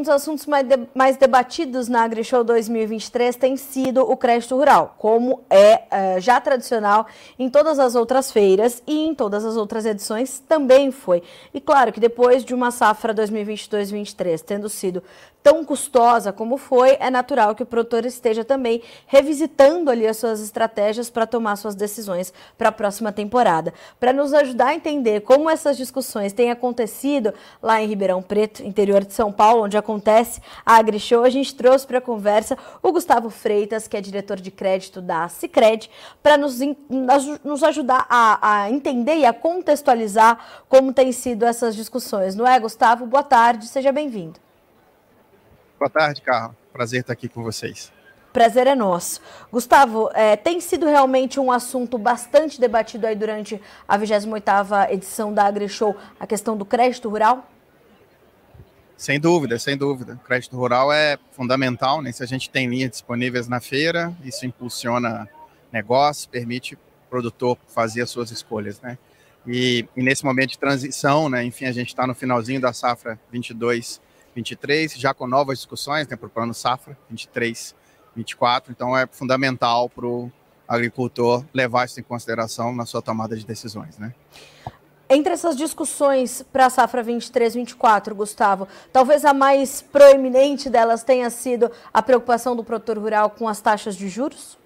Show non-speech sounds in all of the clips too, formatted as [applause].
um dos assuntos mais, de, mais debatidos na AgriShow 2023 tem sido o crédito rural, como é, é já tradicional em todas as outras feiras e em todas as outras edições também foi. E claro que depois de uma safra 2022-2023 tendo sido tão custosa como foi, é natural que o produtor esteja também revisitando ali as suas estratégias para tomar suas decisões para a próxima temporada. Para nos ajudar a entender como essas discussões têm acontecido lá em Ribeirão Preto, interior de São Paulo, onde acontece a AgriShow, a gente trouxe para a conversa o Gustavo Freitas, que é diretor de crédito da Cicred, para nos, nos ajudar a, a entender e a contextualizar como têm sido essas discussões. Não é, Gustavo? Boa tarde, seja bem-vindo. Boa tarde, Carla. Prazer estar aqui com vocês. Prazer é nosso. Gustavo, é, tem sido realmente um assunto bastante debatido aí durante a 28ª edição da AgriShow, a questão do crédito rural? Sem dúvida, sem dúvida. O crédito rural é fundamental, né? Se a gente tem linhas disponíveis na feira, isso impulsiona negócio, permite o produtor fazer as suas escolhas, né? E, e nesse momento de transição, né? Enfim, a gente está no finalzinho da safra 22 23, já com novas discussões né, para o plano safra 23, 24. Então é fundamental para o agricultor levar isso em consideração na sua tomada de decisões. Né? Entre essas discussões para a safra 23-24, Gustavo, talvez a mais proeminente delas tenha sido a preocupação do produtor rural com as taxas de juros?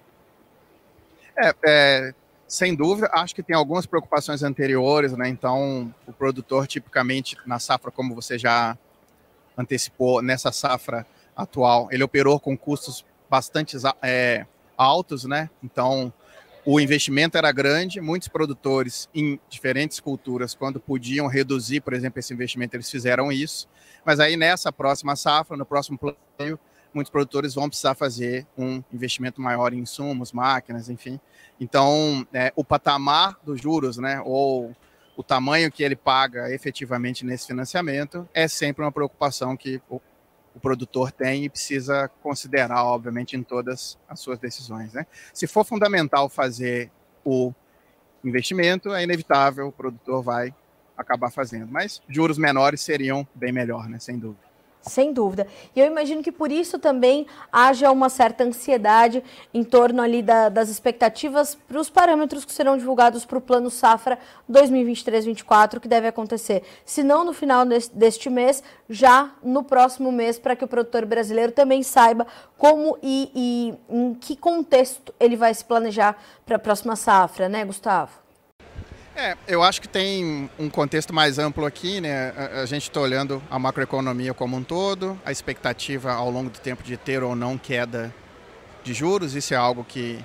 É, é, sem dúvida. Acho que tem algumas preocupações anteriores, né? Então, o produtor, tipicamente, na safra, como você já antecipou nessa safra atual, ele operou com custos bastante é, altos, né? Então, o investimento era grande, muitos produtores em diferentes culturas, quando podiam reduzir, por exemplo, esse investimento, eles fizeram isso. Mas aí nessa próxima safra, no próximo plano, muitos produtores vão precisar fazer um investimento maior em insumos, máquinas, enfim. Então, é, o patamar dos juros, né, ou o tamanho que ele paga efetivamente nesse financiamento é sempre uma preocupação que o, produtor tem e precisa considerar, obviamente, em todas as suas decisões. Né? Se for fundamental fazer o investimento, é inevitável, o produtor vai acabar fazendo. Mas juros menores seriam bem melhor, né? sem dúvida. Sem dúvida. E eu imagino que por isso também haja uma certa ansiedade em torno ali da, das expectativas para os parâmetros que serão divulgados para o Plano Safra 2023-24, que deve acontecer, se não no final deste mês, já no próximo mês, para que o produtor brasileiro também saiba como e, e em que contexto ele vai se planejar para a próxima safra, né, Gustavo? É, eu acho que tem um contexto mais amplo aqui, né? A, a gente está olhando a macroeconomia como um todo, a expectativa ao longo do tempo de ter ou não queda de juros, isso é algo que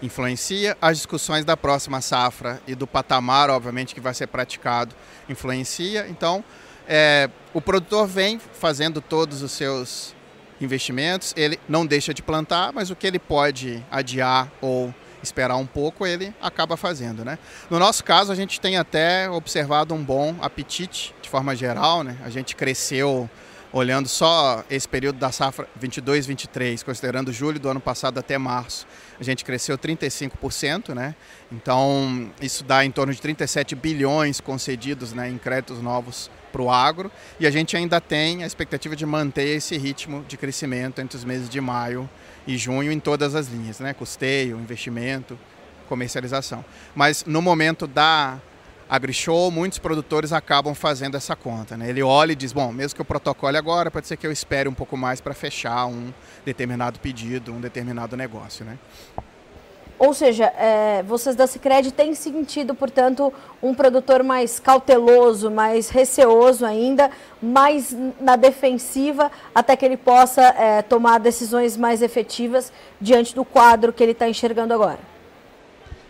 influencia. As discussões da próxima safra e do patamar, obviamente, que vai ser praticado, influencia. Então, é, o produtor vem fazendo todos os seus investimentos, ele não deixa de plantar, mas o que ele pode adiar ou esperar um pouco, ele acaba fazendo, né? No nosso caso, a gente tem até observado um bom apetite de forma geral, né? A gente cresceu olhando só esse período da safra 22, 23, considerando julho do ano passado até março, a gente cresceu 35%, né? Então, isso dá em torno de 37 bilhões concedidos né, em créditos novos para o agro, e a gente ainda tem a expectativa de manter esse ritmo de crescimento entre os meses de maio e junho em todas as linhas, né? Custeio, investimento, comercialização. Mas no momento da AgriShow, muitos produtores acabam fazendo essa conta. Né? Ele olha e diz, bom, mesmo que eu protocole agora, pode ser que eu espere um pouco mais para fechar um determinado pedido, um determinado negócio. Né? Ou seja, é, vocês da Cicred têm sentido, portanto, um produtor mais cauteloso, mais receoso ainda, mais na defensiva, até que ele possa é, tomar decisões mais efetivas diante do quadro que ele está enxergando agora?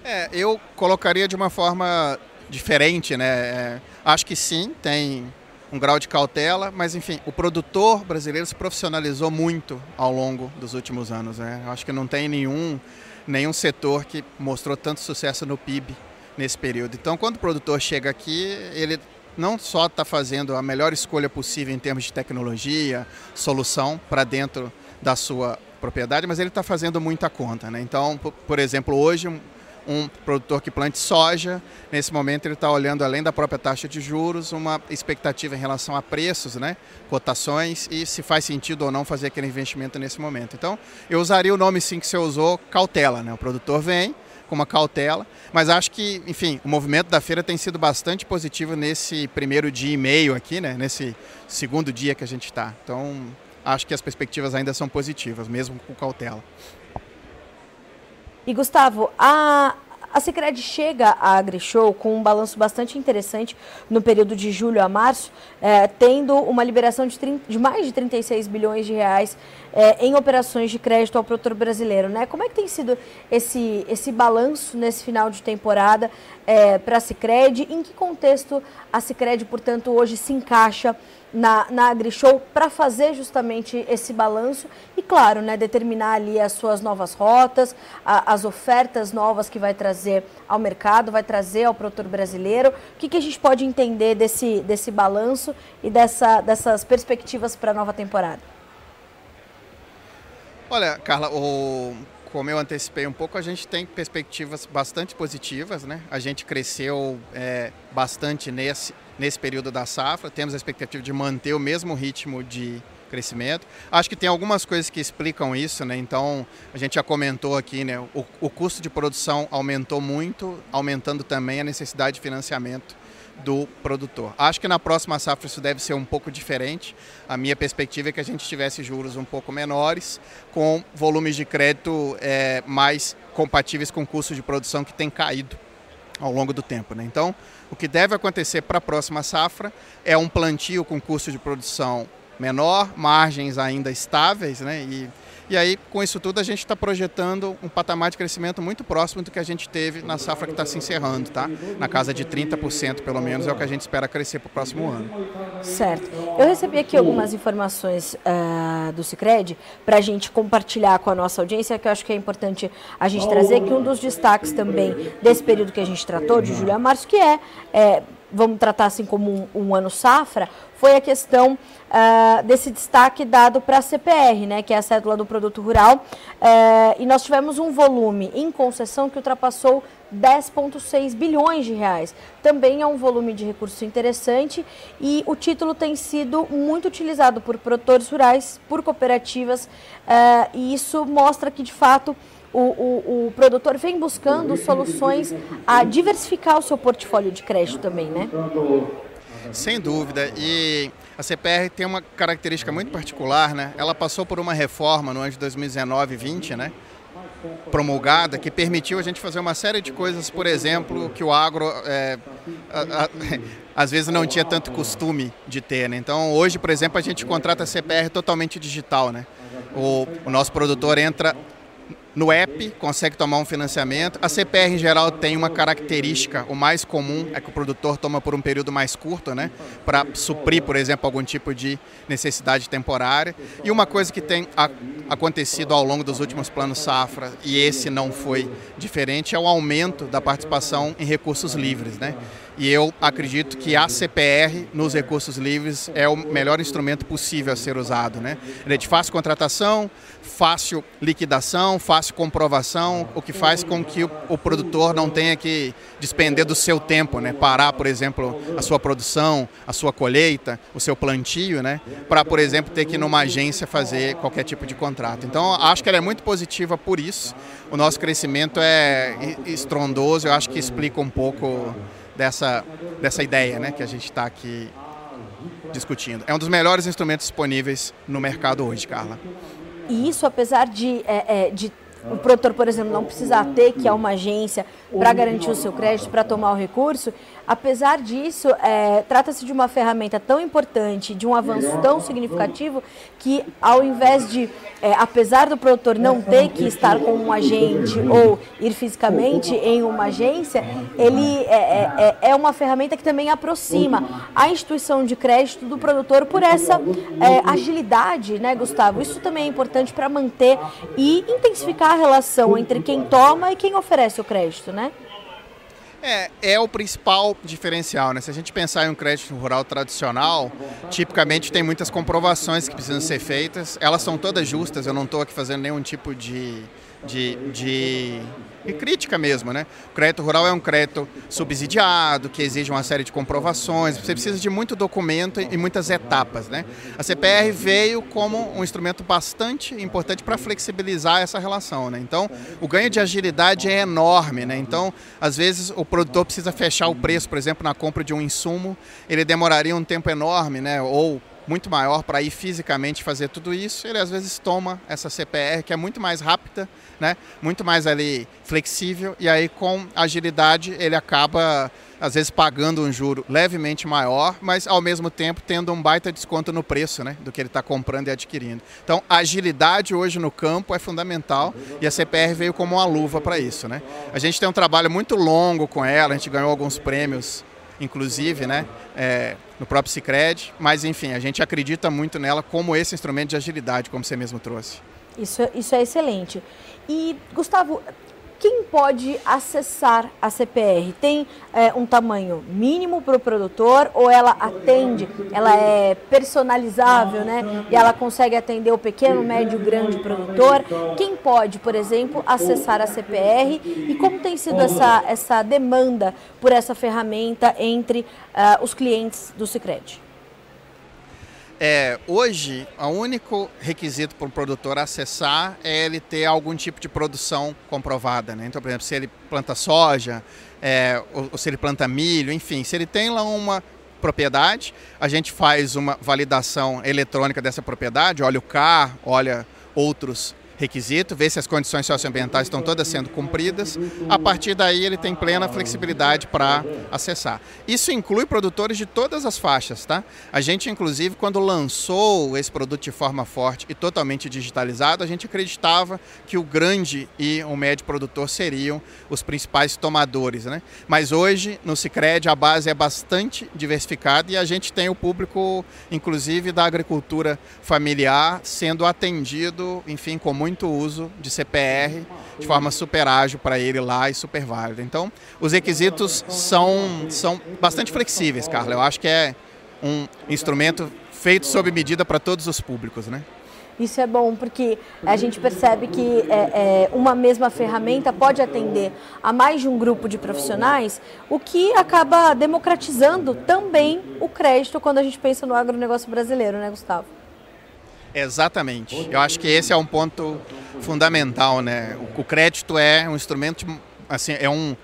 É, eu colocaria de uma forma diferente, né? É, acho que sim, tem um grau de cautela, mas enfim, o produtor brasileiro se profissionalizou muito ao longo dos últimos anos. Né? Acho que não tem nenhum, nenhum setor que mostrou tanto sucesso no PIB nesse período. Então, quando o produtor chega aqui, ele não só está fazendo a melhor escolha possível em termos de tecnologia, solução para dentro da sua propriedade, mas ele está fazendo muita conta. Né? Então, por exemplo, hoje um produtor que plante soja. Nesse momento ele está olhando além da própria taxa de juros, uma expectativa em relação a preços, né, cotações e se faz sentido ou não fazer aquele investimento nesse momento. Então eu usaria o nome sim que você usou, cautela. Né? O produtor vem com uma cautela, mas acho que, enfim, o movimento da feira tem sido bastante positivo nesse primeiro dia e meio aqui, né, nesse segundo dia que a gente está. Então acho que as perspectivas ainda são positivas, mesmo com cautela. E Gustavo, a, a Sicredi chega à AgriShow com um balanço bastante interessante no período de julho a março, é, tendo uma liberação de, 30, de, mais de 36 bilhões de reais é, em operações de crédito ao produtor brasileiro. Né? Como é que tem sido esse, esse balanço nesse final de temporada é, para a Sicredi? Em que contexto a Sicredi, portanto, hoje se encaixa na, na AgriShow para fazer justamente esse balanço claro, né, determinar ali as suas novas rotas, a, as ofertas novas que vai trazer ao mercado, vai trazer ao produtor brasileiro. O que, que a gente pode entender desse, desse balanço e dessa, dessas perspectivas para a nova temporada? Olha, Carla, o, como eu antecipei um pouco, a gente tem perspectivas bastante positivas, né? A gente cresceu é, bastante nesse, nesse período da safra, temos a expectativa de manter o mesmo ritmo de crescimento. Acho que tem algumas coisas que explicam isso, né? Então, a gente já comentou aqui, né? O, o custo de produção aumentou muito, aumentando também a necessidade de financiamento do produtor. Acho que na próxima safra isso deve ser um pouco diferente. A minha perspectiva é que a gente tivesse juros um pouco menores, com volumes de crédito é, mais compatíveis com o custo de produção que tem caído ao longo do tempo. Né? Então, o que deve acontecer para a próxima safra é um plantio com custo de produção menor, margens ainda estáveis, né? E e aí, com isso tudo, a gente está projetando um patamar de crescimento muito próximo do que a gente teve na safra que está se encerrando, tá? Na casa de 30%, pelo menos, é o que a gente espera crescer para o próximo ano. Certo. Eu recebi aqui algumas informações uh, do Cicred para a gente compartilhar com a nossa audiência, que eu acho que é importante a gente trazer, que um dos destaques também desse período que a gente tratou, de julho a março, que é, é vamos tratar assim como um, um ano safra, foi a questão uh, desse destaque dado para a CPR, né, que é a cédula do produto rural, uh, e nós tivemos um volume em concessão que ultrapassou 10,6 bilhões de reais. Também é um volume de recurso interessante e o título tem sido muito utilizado por produtores rurais, por cooperativas, uh, e isso mostra que, de fato, o, o, o, produtor vem buscando soluções a diversificar o seu portfólio de crédito também, né? Sem dúvida. E a CPR tem uma característica muito particular, né? Ela passou por uma reforma no ano de 2019 e 20, né? promulgada que permitiu a gente fazer uma série de coisas, por exemplo, que o agro é, a, a, [laughs] às vezes não tinha tanto costume de ter. Né? Então, hoje, por exemplo, a gente contrata CPR totalmente digital. Né? O, o nosso produtor entra no app, consegue tomar um financiamento. A CPR em geral tem uma característica, o mais comum é que o produtor toma por um período mais curto, né, para suprir, por exemplo, algum tipo de necessidade temporária. E uma coisa que tem acontecido ao longo dos últimos planos safra, e esse não foi diferente, é o aumento da participação em recursos livres, né? E eu acredito que a CPR nos recursos livres é o melhor instrumento possível a ser usado. Né? É de fácil contratação, fácil liquidação, fácil comprovação, o que faz com que o, o produtor não tenha que despender do seu tempo, né? parar, por exemplo, a sua produção, a sua colheita, o seu plantio, né? para, por exemplo, ter que ir numa agência fazer qualquer tipo de contrato. Então, acho que ela é muito positiva por isso. O nosso crescimento é estrondoso, eu acho que explica um pouco dessa, dessa ideia né, que a gente está aqui discutindo. É um dos melhores instrumentos disponíveis no mercado hoje, Carla. E isso, apesar de, é, é, de o produtor, por exemplo, não precisar ter que a uma agência para garantir o seu crédito, para tomar o recurso, apesar disso, é, trata-se de uma ferramenta tão importante, de um avanço tão significativo, que ao invés de, é, apesar do produtor não ter que estar com um agente ou ir fisicamente em uma agência, ele é, é, é, é uma ferramenta que também aproxima a instituição de crédito do produtor por essa é, agilidade, né, Gustavo? Isso também é importante para manter e intensificar a relação entre quem toma e quem oferece o crédito, né? É, é o principal diferencial, né? Se a gente pensar em um crédito rural tradicional, tipicamente tem muitas comprovações que precisam ser feitas. Elas são todas justas, eu não estou aqui fazendo nenhum tipo de de, de e crítica mesmo, né? O crédito rural é um crédito subsidiado, que exige uma série de comprovações, você precisa de muito documento e muitas etapas, né? A CPR veio como um instrumento bastante importante para flexibilizar essa relação, né? Então, o ganho de agilidade é enorme, né? Então, às vezes o produtor precisa fechar o preço, por exemplo, na compra de um insumo, ele demoraria um tempo enorme, né? Ou muito maior para ir fisicamente fazer tudo isso, ele às vezes toma essa CPR que é muito mais rápida, né? Muito mais ali flexível e aí com agilidade ele acaba às vezes pagando um juro levemente maior, mas ao mesmo tempo tendo um baita desconto no preço, né, do que ele está comprando e adquirindo. Então, agilidade hoje no campo é fundamental e a CPR veio como uma luva para isso, né? A gente tem um trabalho muito longo com ela, a gente ganhou alguns prêmios inclusive, né, é, no próprio Cicred, mas enfim, a gente acredita muito nela como esse instrumento de agilidade, como você mesmo trouxe. Isso, isso é excelente. E, Gustavo, quem pode acessar a CPR? Tem é, um tamanho mínimo para o produtor ou ela atende, ela é personalizável, né? E ela consegue atender o pequeno, médio, grande produtor? Quem pode, por exemplo, acessar a CPR e como tem sido essa, essa demanda por essa ferramenta entre uh, os clientes do Cicred? É, hoje, o único requisito para um produtor acessar é ele ter algum tipo de produção comprovada. Né? Então, por exemplo, se ele planta soja, é, ou, ou se ele planta milho, enfim, se ele tem lá uma propriedade, a gente faz uma validação eletrônica dessa propriedade, olha o CAR, olha outros requisito, ver se as condições socioambientais estão todas sendo cumpridas. A partir daí, ele tem plena flexibilidade para acessar. Isso inclui produtores de todas as faixas, tá? A gente, inclusive, quando lançou esse produto de forma forte e totalmente digitalizado, a gente acreditava que o grande e o médio produtor seriam os principais tomadores, né? Mas hoje, no Cicred, a base é bastante diversificada e a gente tem o público, inclusive, da agricultura familiar sendo atendido, enfim, com muito muito uso de CPR de forma super ágil para ele lá e super válida. Então, os requisitos são, são bastante flexíveis, Carla. Eu acho que é um instrumento feito sob medida para todos os públicos, né? Isso é bom porque a gente percebe que é, é, uma mesma ferramenta pode atender a mais de um grupo de profissionais, o que acaba democratizando também o crédito quando a gente pensa no agronegócio brasileiro, né, Gustavo? Exatamente. Eu acho que esse é um ponto fundamental, né? O, crédito é um instrumento, assim, é um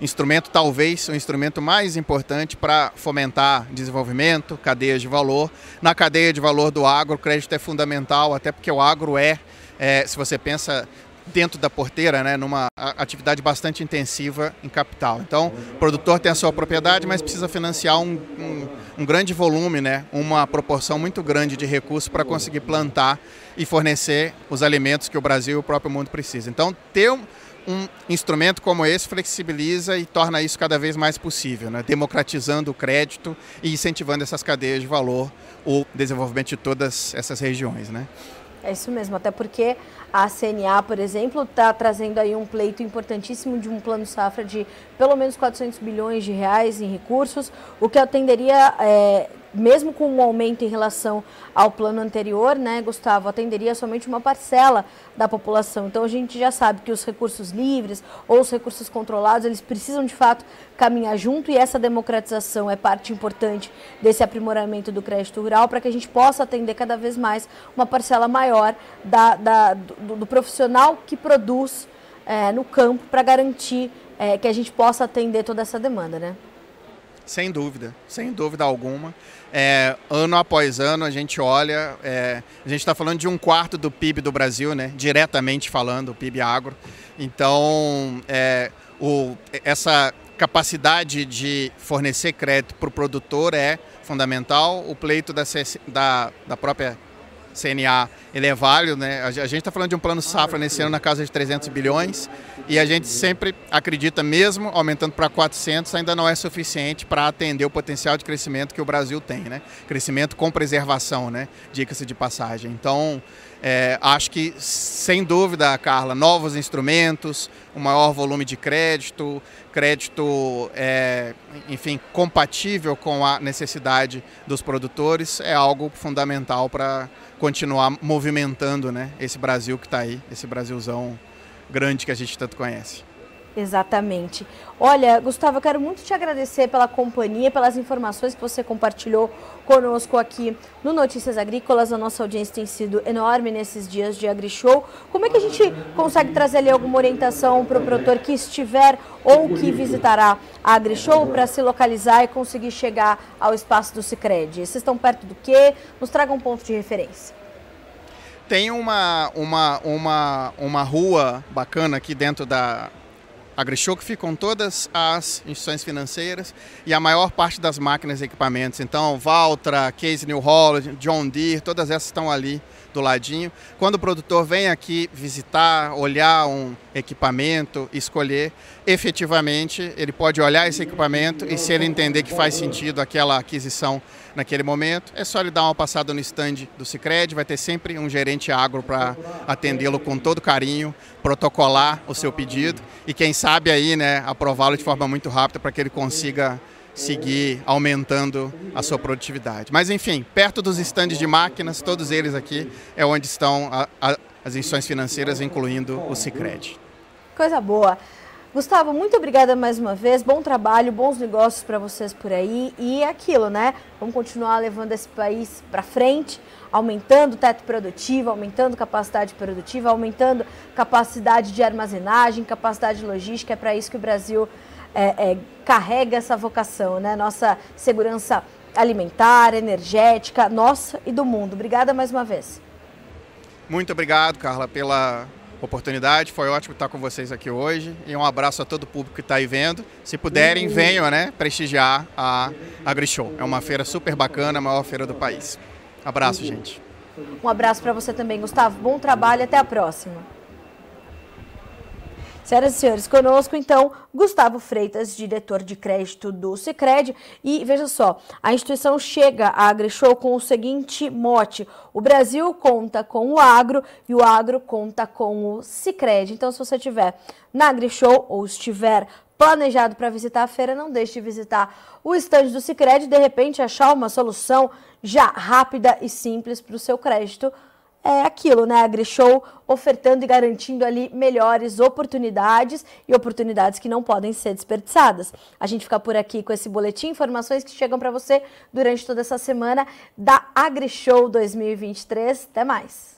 instrumento talvez o instrumento mais importante para fomentar desenvolvimento, cadeias de valor. Na cadeia de valor do agro, o crédito é fundamental, até porque o agro é, é se você pensa dentro da porteira, né, numa atividade bastante intensiva em capital. Então, o produtor tem a sua propriedade, mas precisa financiar um, um, um grande volume, né, uma proporção muito grande de recursos para conseguir plantar e fornecer os alimentos que o Brasil e o próprio mundo precisa. Então, ter um, um instrumento como esse flexibiliza e torna isso cada vez mais possível, né? democratizando o crédito e incentivando essas cadeias de valor, o desenvolvimento de todas essas regiões. Né? É isso mesmo, até porque a CNA, por exemplo, está trazendo aí um pleito importantíssimo de um plano safra de pelo menos 400 bilhões de reais em recursos, o que atenderia é, mesmo com um aumento em relação ao plano anterior, né, Gustavo, atenderia somente uma parcela da população. Então a gente já sabe que os recursos livres ou os recursos controlados, eles precisam de fato caminhar junto e essa democratização é parte importante desse aprimoramento do crédito rural para que a gente possa atender cada vez mais uma parcela maior da, da do, do, profissional que produz é, no campo para garantir é, que a gente possa atender toda essa demanda, né? Sem dúvida, sem dúvida alguma. É, ano após ano a gente olha, é, a gente está falando de um quarto do PIB do Brasil, né? diretamente falando, o PIB agro. Então, é, o, essa capacidade de fornecer crédito para o produtor é fundamental. O pleito da, da, da própria CNA ele é válido, né? A gente está falando de um plano safra nesse ano na casa de 300 bilhões e a gente sempre acredita, mesmo aumentando para 400, ainda não é suficiente para atender o potencial de crescimento que o Brasil tem, né? Crescimento com preservação, né? Dica-se de passagem. Então, é, acho que, sem dúvida, Carla, novos instrumentos, um maior volume de crédito, crédito, é, enfim, compatível com a necessidade dos produtores, é algo fundamental para continuar movimentando né, esse Brasil que está aí, esse Brasilzão grande que a gente tanto conhece. Exatamente. Olha, Gustavo, eu quero muito te agradecer pela companhia, pelas informações que você compartilhou conosco aqui no Notícias Agrícolas. A nossa audiência tem sido enorme nesses dias de AgriShow. Como é que a gente consegue trazer ali alguma orientação para o produtor que estiver ou que visitará a AgriShow para se localizar e conseguir chegar ao espaço do Cicred? Vocês estão perto do quê? Nos traga um ponto de referência. Tem uma, uma, uma, uma rua bacana aqui dentro da, AgriShow que ficam todas as instituições financeiras e a maior parte das máquinas e equipamentos. Então, Valtra, Case New Holland, John Deere, todas essas estão ali do ladinho. Quando o produtor vem aqui visitar, olhar um equipamento, escolher, efetivamente ele pode olhar esse equipamento e se ele entender que faz sentido aquela aquisição naquele momento, é só ele dar uma passada no stand do Cicred, vai ter sempre um gerente agro para atendê-lo com todo carinho, protocolar o seu pedido e quem sabe aí, né, aprová-lo de forma muito rápida para que ele consiga seguir aumentando a sua produtividade. Mas enfim, perto dos estandes de máquinas, todos eles aqui é onde estão a, a, as instituições financeiras, incluindo o Cicred. Coisa boa. Gustavo, muito obrigada mais uma vez. Bom trabalho, bons negócios para vocês por aí. E é aquilo, né? Vamos continuar levando esse país para frente, aumentando o teto produtivo, aumentando capacidade produtiva, aumentando capacidade de armazenagem, capacidade logística. É para isso que o Brasil é, é, carrega essa vocação, né? Nossa segurança alimentar, energética, nossa e do mundo. Obrigada mais uma vez. Muito obrigado, Carla, pela oportunidade. Foi ótimo estar com vocês aqui hoje. E um abraço a todo o público que está aí vendo. Se puderem, venham né, prestigiar a AgriShow. É uma feira super bacana, a maior feira do país. Abraço, gente. Um abraço para você também, Gustavo. Bom trabalho. Até a próxima. Senhoras e senhores, conosco então Gustavo Freitas, diretor de crédito do Sicredi. E veja só, a instituição chega à AgriShow com o seguinte mote: o Brasil conta com o agro e o agro conta com o Sicredi. Então, se você estiver na AgriShow ou estiver planejado para visitar a feira, não deixe de visitar o estande do Sicredi de repente achar uma solução já rápida e simples para o seu crédito é aquilo, né? A AgriShow ofertando e garantindo ali melhores oportunidades e oportunidades que não podem ser desperdiçadas. A gente fica por aqui com esse boletim, informações que chegam para você durante toda essa semana da AgriShow 2023. Até mais!